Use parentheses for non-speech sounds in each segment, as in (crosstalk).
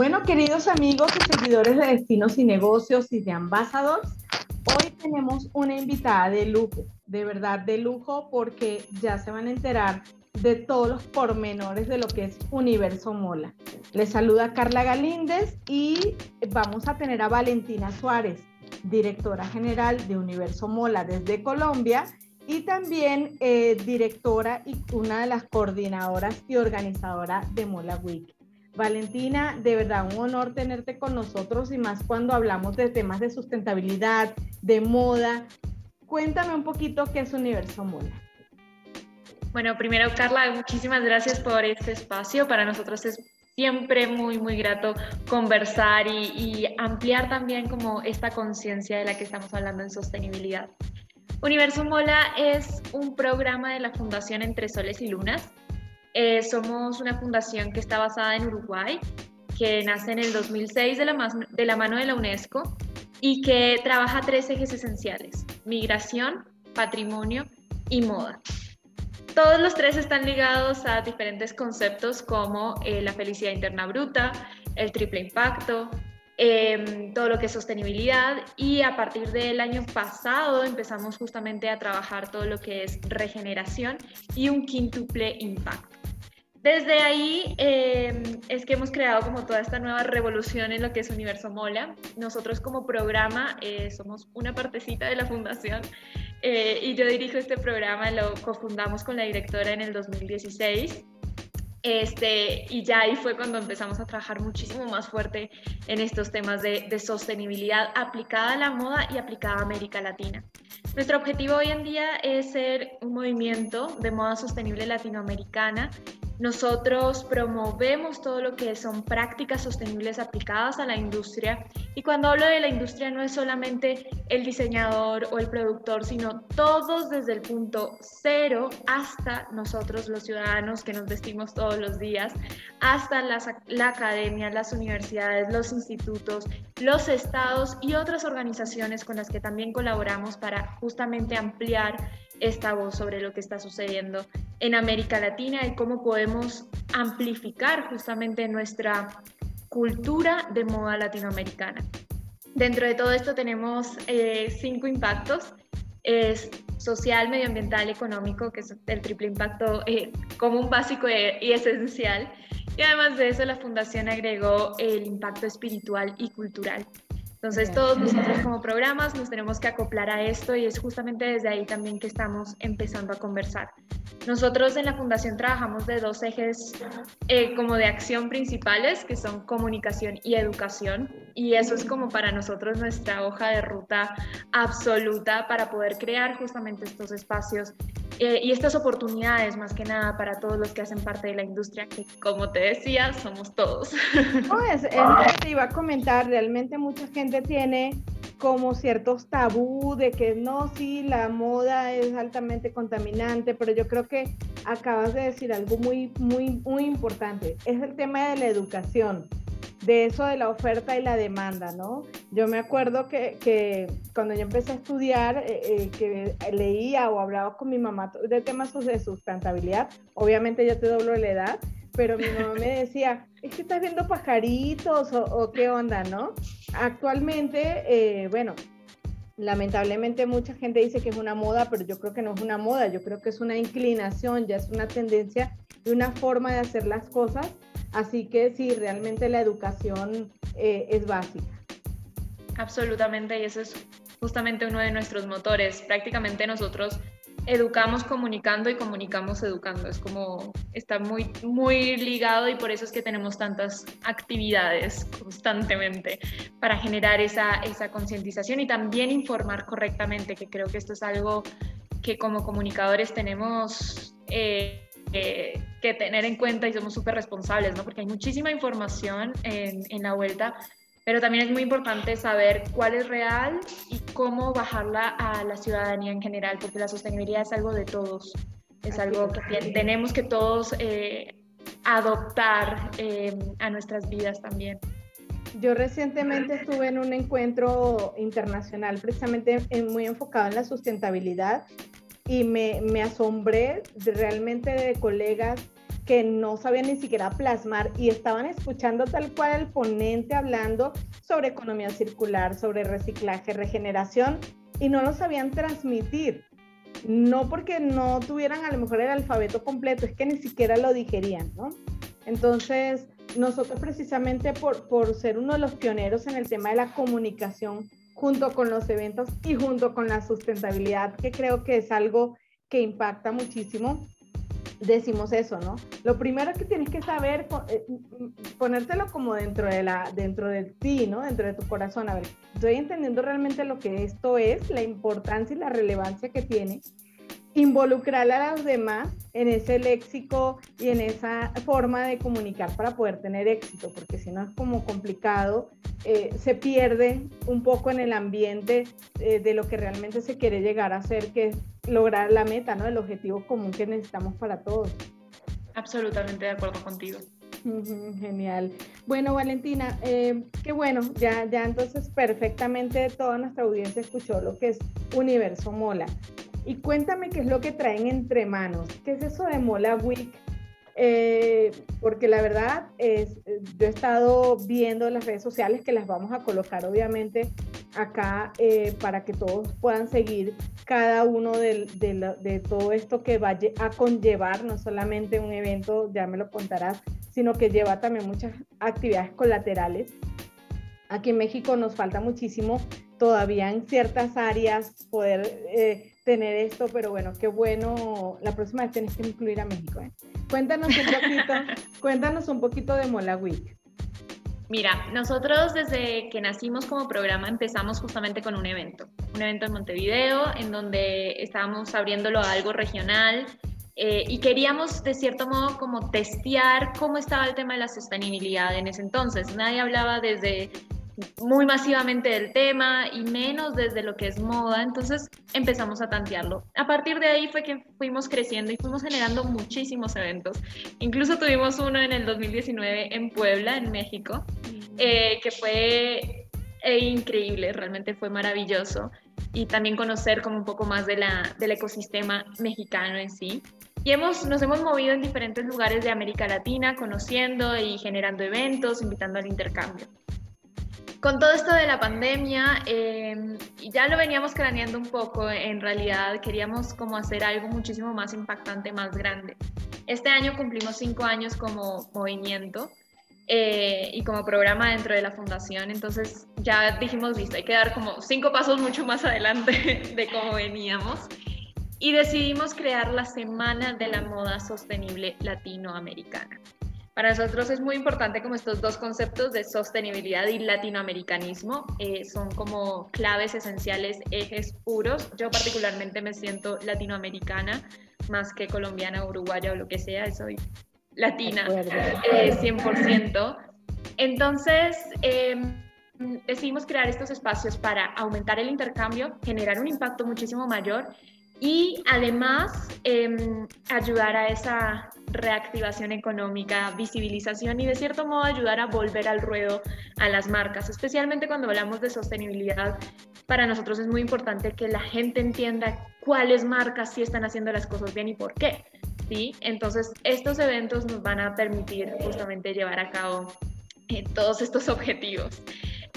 Bueno, queridos amigos y seguidores de Destinos y Negocios y de Ambassadors, hoy tenemos una invitada de lujo, de verdad de lujo, porque ya se van a enterar de todos los pormenores de lo que es Universo Mola. Les saluda Carla Galíndez y vamos a tener a Valentina Suárez, directora general de Universo Mola desde Colombia y también eh, directora y una de las coordinadoras y organizadora de Mola Week. Valentina, de verdad un honor tenerte con nosotros y más cuando hablamos de temas de sustentabilidad, de moda. Cuéntame un poquito qué es Universo Mola. Bueno, primero Carla, muchísimas gracias por este espacio. Para nosotros es siempre muy, muy grato conversar y, y ampliar también como esta conciencia de la que estamos hablando en sostenibilidad. Universo Mola es un programa de la Fundación Entre Soles y Lunas eh, somos una fundación que está basada en Uruguay, que nace en el 2006 de la, de la mano de la UNESCO y que trabaja tres ejes esenciales, migración, patrimonio y moda. Todos los tres están ligados a diferentes conceptos como eh, la felicidad interna bruta, el triple impacto, em, todo lo que es sostenibilidad y a partir del año pasado empezamos justamente a trabajar todo lo que es regeneración y un quíntuple impacto. Desde ahí em, es que hemos creado como toda esta nueva revolución en lo que es Universo Mola. Nosotros como programa eh, somos una partecita de la fundación eh, y yo dirijo este programa, lo cofundamos con la directora en el 2016. Este, y ya ahí fue cuando empezamos a trabajar muchísimo más fuerte en estos temas de, de sostenibilidad aplicada a la moda y aplicada a América Latina. Nuestro objetivo hoy en día es ser un movimiento de moda sostenible latinoamericana nosotros promovemos todo lo que son prácticas sostenibles aplicadas a la industria. Y cuando hablo de la industria no es solamente el diseñador o el productor, sino todos desde el punto cero hasta nosotros los ciudadanos que nos vestimos todos los días, hasta la academia, las universidades, los institutos, los estados y otras organizaciones con las que también colaboramos para justamente ampliar esta voz sobre lo que está sucediendo en América Latina y cómo podemos amplificar justamente nuestra cultura de moda latinoamericana. Dentro de todo esto tenemos eh, cinco impactos. Es social, medioambiental, económico, que es el triple impacto eh, común, básico y esencial. Y además de eso, la Fundación agregó el impacto espiritual y cultural. Entonces todos nosotros como programas nos tenemos que acoplar a esto y es justamente desde ahí también que estamos empezando a conversar. Nosotros en la Fundación trabajamos de dos ejes eh, como de acción principales, que son comunicación y educación, y eso es como para nosotros nuestra hoja de ruta absoluta para poder crear justamente estos espacios eh, y estas oportunidades más que nada para todos los que hacen parte de la industria, que como te decía, somos todos. (laughs) No, es, es, te iba a comentar, realmente mucha gente tiene como ciertos tabú de que no, sí, la moda es altamente contaminante, pero yo creo que acabas de decir algo muy, muy, muy importante. Es el tema de la educación, de eso de la oferta y la demanda, ¿no? Yo me acuerdo que, que cuando yo empecé a estudiar, eh, eh, que leía o hablaba con mi mamá de temas de sustentabilidad, obviamente yo te doblo la edad, pero mi mamá me (laughs) decía, es que estás viendo pajaritos o, qué onda, ¿no? Actualmente, eh, bueno, lamentablemente mucha gente dice que es una moda, pero yo creo que no es una moda, yo creo que es una inclinación, ya es una tendencia y una forma de hacer las cosas. Así que sí, realmente la educación eh, es básica. Absolutamente, y eso es justamente uno de nuestros motores. Prácticamente nosotros educamos comunicando y comunicamos educando. Es como está muy, muy ligado y por eso es que tenemos tantas actividades constantemente para generar esa, esa concientización y también informar correctamente, que creo que esto es algo que como comunicadores tenemos eh, eh, que tener en cuenta y somos súper responsables, ¿no? Porque hay muchísima información en, en la vuelta, pero también es muy importante saber cuál es real y cómo bajarla a la ciudadanía en general, porque la sostenibilidad es algo de todos, es algo que tenemos que todos eh, adoptar eh, a nuestras vidas también. Yo recientemente estuve en un encuentro internacional precisamente muy enfocado en la sustentabilidad y me, me asombré realmente de colegas que no sabían ni siquiera plasmar y estaban escuchando tal cual el ponente hablando sobre economía circular, sobre reciclaje, regeneración y no lo sabían transmitir. No porque no tuvieran a lo mejor el alfabeto completo, es que ni siquiera lo digerían, ¿no? Entonces, nosotros precisamente por, por ser uno de los pioneros en el tema de la comunicación junto con los eventos y junto con la sustentabilidad, que creo que es algo que impacta muchísimo, decimos eso, ¿no? Lo primero que tienes que saber, eh, ponértelo como dentro de, la, dentro de ti, ¿no? Dentro de tu corazón. A ver, estoy entendiendo realmente lo que esto es, la importancia y la relevancia que tiene involucrar a los demás en ese léxico y en esa forma de comunicar para poder tener éxito, porque si no es como complicado, eh, se pierde un poco en el ambiente eh, de lo que realmente se quiere llegar a hacer, que es lograr la meta, ¿no? El objetivo común que necesitamos para todos. Absolutamente de acuerdo contigo. Genial. Bueno, Valentina, eh, qué bueno, ya, ya entonces perfectamente toda nuestra audiencia escuchó lo que es Universo Mola. Y cuéntame qué es lo que traen entre manos. ¿Qué es eso de Mola Week? Eh, porque la verdad es, yo he estado viendo las redes sociales que las vamos a colocar obviamente acá eh, para que todos puedan seguir cada uno de, de, todo esto que va a conllevar, no solamente un evento, ya me lo contarás, sino que lleva también muchas actividades colaterales. Aquí en México nos falta muchísimo todavía en ciertas áreas poder eh, tener esto, pero bueno, qué bueno. La próxima vez tienes que incluir a México. ¿eh? Cuéntanos un poquito, (laughs) cuéntanos un poquito de Mola Week. Mira, nosotros desde que nacimos como programa empezamos justamente con un evento, un evento en Montevideo en donde estábamos abriéndolo a algo regional eh, y queríamos de cierto modo como testear cómo estaba el tema de la sostenibilidad en ese entonces. Nadie hablaba desde muy masivamente del tema y menos desde lo que es moda, entonces empezamos a tantearlo. A partir de ahí fue que fuimos creciendo y fuimos generando muchísimos eventos. Incluso tuvimos uno en el 2019 en Puebla, en México, eh, que fue eh, increíble, realmente fue maravilloso y también conocer como un poco más de la, del ecosistema mexicano en sí. Y hemos, nos hemos movido en diferentes lugares de América Latina, conociendo y generando eventos, invitando al intercambio con todo esto de la pandemia, eh, ya lo veníamos craneando un poco, en realidad queríamos como hacer algo muchísimo más impactante, más grande. Este año cumplimos cinco años como movimiento eh, y como programa dentro de la fundación, entonces ya dijimos, listo, hay que dar como cinco pasos mucho más adelante (laughs) de cómo veníamos y decidimos crear la Semana de la Moda Sostenible Latinoamericana. Para nosotros es muy importante como estos dos conceptos de sostenibilidad y latinoamericanismo eh, son como claves esenciales, ejes puros. Yo particularmente me siento latinoamericana más que colombiana, uruguaya o lo que sea, soy latina eh, 100%. Entonces, em, decidimos crear estos espacios para aumentar el intercambio, generar un impacto muchísimo mayor y además em, ayudar a esa reactivación económica, visibilización y de cierto modo ayudar a volver al ruedo a las marcas, especialmente cuando hablamos de sostenibilidad. Para nosotros es muy importante que la gente entienda cuáles marcas sí están haciendo las cosas bien y por qué. ¿sí? Entonces, estos eventos nos van a permitir justamente llevar a cabo eh, todos estos objetivos.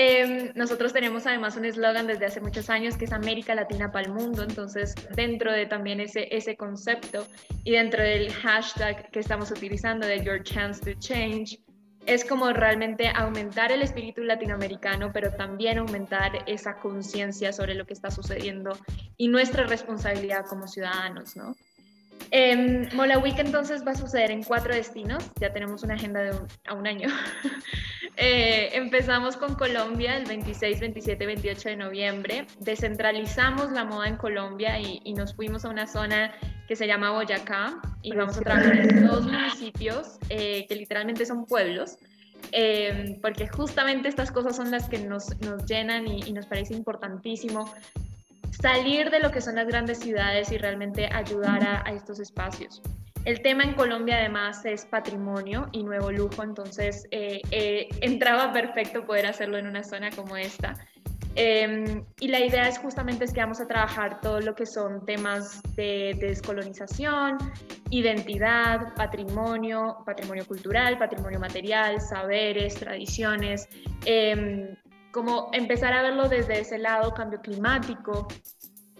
Em, nosotros tenemos además un eslogan desde hace muchos años que es América Latina para el mundo, entonces dentro de también ese, ese concepto y dentro del hashtag que estamos utilizando de Your Chance to Change, es como realmente aumentar el espíritu latinoamericano, pero también aumentar esa conciencia sobre lo que está sucediendo y nuestra responsabilidad como ciudadanos, ¿no? Eh, Mola Week entonces va a suceder en cuatro destinos, ya tenemos una agenda de un, a un año. (laughs) Eh, empezamos con Colombia el 26, 27, 28 de noviembre, descentralizamos la moda en Colombia y, nos fuimos a una zona que se llama Boyacá y vamos a trabajar en dos municipios eh, que literalmente son pueblos. Eh, porque justamente estas cosas son las que nos, nos llenan y, y nos parece importantísimo salir de lo que son las grandes ciudades y realmente ayudar a, estos espacios. El tema en Colombia además es patrimonio y nuevo lujo, entonces eh, eh, entraba perfecto poder hacerlo en una zona como esta. Em, y la idea es justamente es que vamos a trabajar todo lo que son temas de, descolonización, identidad, patrimonio, patrimonio cultural, patrimonio material, saberes, tradiciones, em, como empezar a verlo desde ese lado, cambio climático,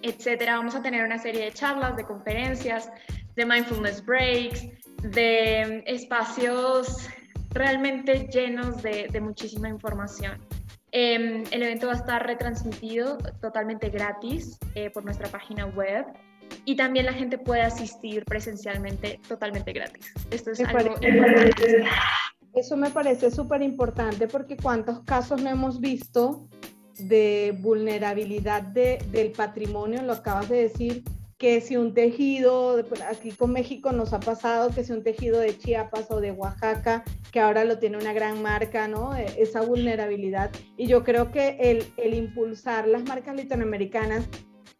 etcétera. Vamos a tener una serie de charlas, de conferencias, de mindfulness breaks, de espacios realmente llenos de muchísima información. Em, el evento va a estar retransmitido totalmente gratis eh, por nuestra página web y también la gente puede asistir presencialmente totalmente gratis. Esto es algo Eso me parece súper importante porque cuántos casos no hemos visto de vulnerabilidad de, del patrimonio, lo acabas de decir, que si un tejido, aquí con México nos ha pasado que si un tejido de Chiapas o de Oaxaca, que ahora lo tiene una gran marca, ¿no? E, esa vulnerabilidad. Y yo creo que el, el impulsar las marcas latinoamericanas,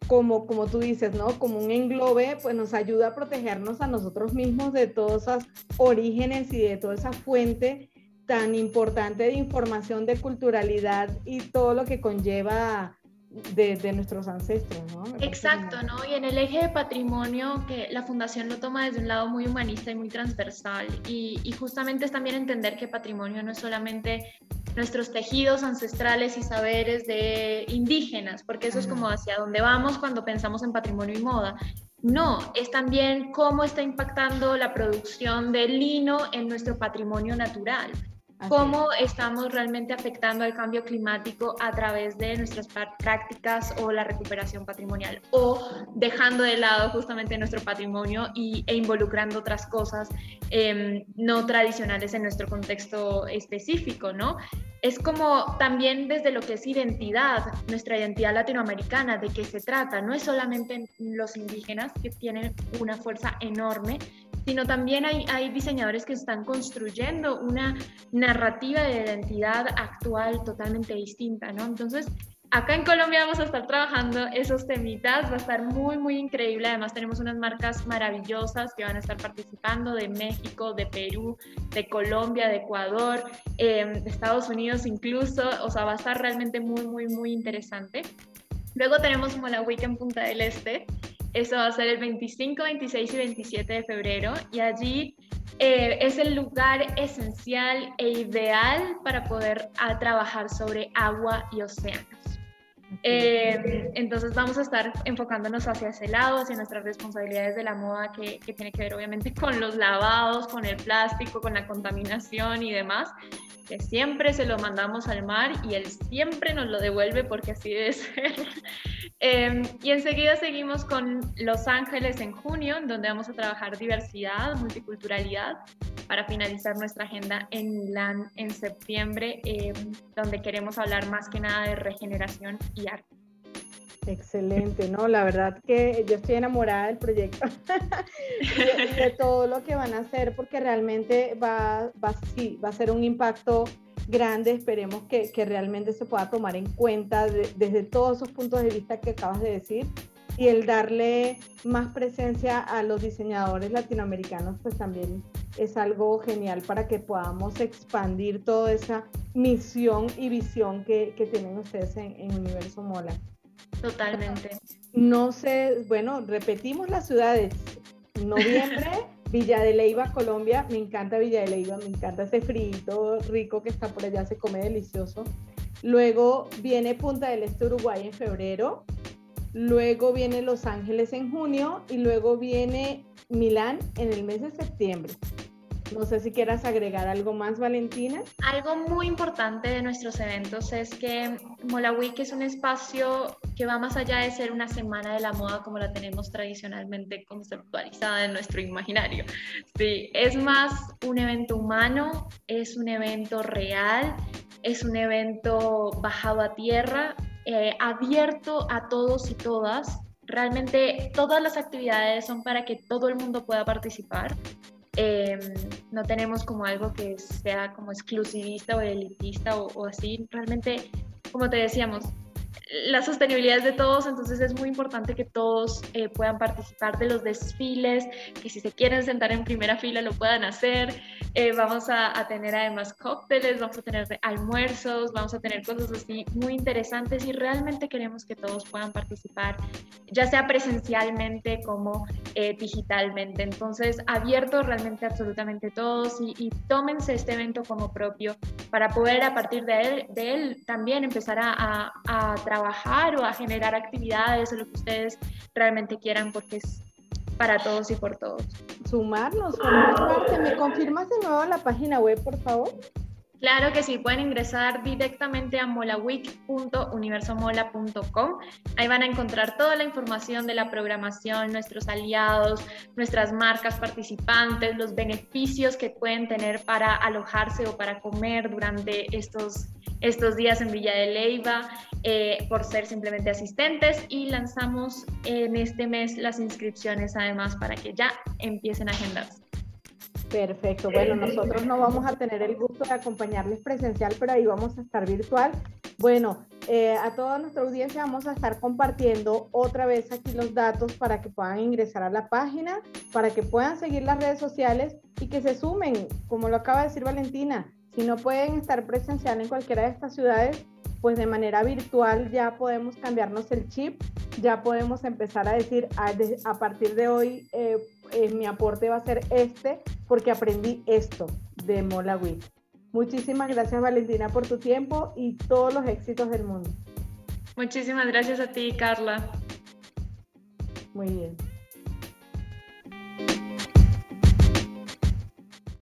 como, como tú dices, ¿no? Como un englobe, pues nos ayuda a protegernos a nosotros mismos de todos esos orígenes y de toda esa fuente tan importante de información, de culturalidad y todo lo que conlleva de, nuestros ancestros, ¿no? Exacto, ¿no? Y en el eje de patrimonio, que la fundación lo toma desde un lado muy humanista y muy transversal, y, y justamente es también entender que patrimonio no es solamente nuestros tejidos ancestrales y saberes de indígenas, porque eso es como hacia dónde vamos cuando pensamos en patrimonio y moda. No, es también cómo está impactando la producción de lino en nuestro patrimonio natural cómo estamos realmente afectando al cambio climático a través de nuestras prácticas o la recuperación patrimonial o dejando de lado justamente nuestro patrimonio y, e involucrando otras cosas em, no tradicionales en nuestro contexto específico, ¿no? Es como también desde lo que es identidad, nuestra identidad latinoamericana, de qué se trata. No es solamente los indígenas que tienen una fuerza enorme, sino también hay, hay diseñadores que están construyendo una narrativa de identidad actual totalmente distinta, ¿no? Entonces, acá en Colombia vamos a estar trabajando esos temitas, va a estar muy, muy increíble. Además, tenemos unas marcas maravillosas que van a estar participando de México, de Perú, de Colombia, de Ecuador, em, de Estados Unidos incluso. O sea, va a estar realmente muy, muy, muy interesante. Luego tenemos Mola Week en Punta del Este, eso va a ser el 25, 26 y 27 de febrero y allí eh, es el lugar esencial e ideal para poder a, trabajar sobre agua y océanos. Eh, entonces vamos a estar enfocándonos hacia ese lado, hacia nuestras responsabilidades de la moda que, que tiene que ver obviamente con los lavados, con el plástico, con la contaminación y demás que siempre se lo mandamos al mar y él siempre nos lo devuelve porque así debe (laughs) ser. Em, y enseguida seguimos con Los Ángeles en junio, donde vamos a trabajar diversidad, multiculturalidad, para finalizar nuestra agenda en Milán en septiembre, em, donde queremos hablar más que nada de regeneración y arte. Excelente, ¿no? La verdad que yo estoy enamorada del proyecto (laughs) y de, todo lo que van a hacer porque realmente va, va, sí, va a ser un impacto grande, esperemos que, que realmente se pueda tomar en cuenta desde todos esos puntos de vista que acabas de decir y el darle más presencia a los diseñadores latinoamericanos pues también es algo genial para que podamos expandir toda esa misión y visión que, que tienen ustedes en, en Universo Mola. Totalmente. No sé, bueno, repetimos las ciudades. Noviembre, (laughs) Villa de Leyva, Colombia. Me encanta Villa de Leyva, me encanta ese frito rico que está por allá, se come delicioso. Luego viene Punta del Este, Uruguay en febrero. Luego viene Los Ángeles en junio y luego viene Milán en el mes de septiembre. No sé si quieras agregar algo más, Valentina. Algo muy importante de nuestros eventos es que Mola Week es un espacio que va más allá de ser una semana de la moda como la tenemos tradicionalmente conceptualizada en nuestro imaginario. Sí, es más un evento humano, es un evento real, es un evento bajado a tierra, eh, abierto a todos y todas. Realmente todas las actividades son para que todo el mundo pueda participar. Em, no tenemos como algo que sea como exclusivista o elitista o, así. Realmente, como te decíamos, la sostenibilidad es de todos, entonces es muy importante que todos eh, puedan participar de los desfiles, que si se quieren sentar en primera fila lo puedan hacer. Eh, vamos a, tener además cócteles, vamos a tener almuerzos, vamos a tener cosas así muy interesantes y realmente queremos que todos puedan participar, ya sea presencialmente como eh, digitalmente. Entonces, abierto realmente absolutamente todos y, y, tómense este evento como propio para poder a partir de él, también empezar a, a, a trabajar trabajar o a generar actividades o lo que ustedes realmente quieran porque es para todos y por todos. Sumarnos, formar parte. ¿Me confirmas de nuevo la página web, por favor? Claro que sí, pueden ingresar directamente a molaweek.universomola.com. Ahí van a encontrar toda la información de la programación, nuestros aliados, nuestras marcas participantes, los beneficios que pueden tener para alojarse o para comer durante estos estos días en Villa de Leyva eh, por ser simplemente asistentes y lanzamos en este mes las inscripciones además para que ya empiecen a agendarse. Perfecto, bueno, nosotros no vamos a tener el gusto de acompañarles presencial, pero ahí vamos a estar virtual. Bueno, eh, a toda nuestra audiencia vamos a estar compartiendo otra vez aquí los datos para que puedan ingresar a la página, para que puedan seguir las redes sociales y que se sumen, como lo acaba de decir Valentina, si no pueden estar presencial en cualquiera de estas ciudades, pues de manera virtual ya podemos cambiarnos el chip, ya podemos empezar a decir, a, partir de hoy eh, eh, mi aporte va a ser este porque aprendí esto de Mola Week. Muchísimas gracias Valentina por tu tiempo y todos los éxitos del mundo. Muchísimas gracias a ti, Carla. Muy bien.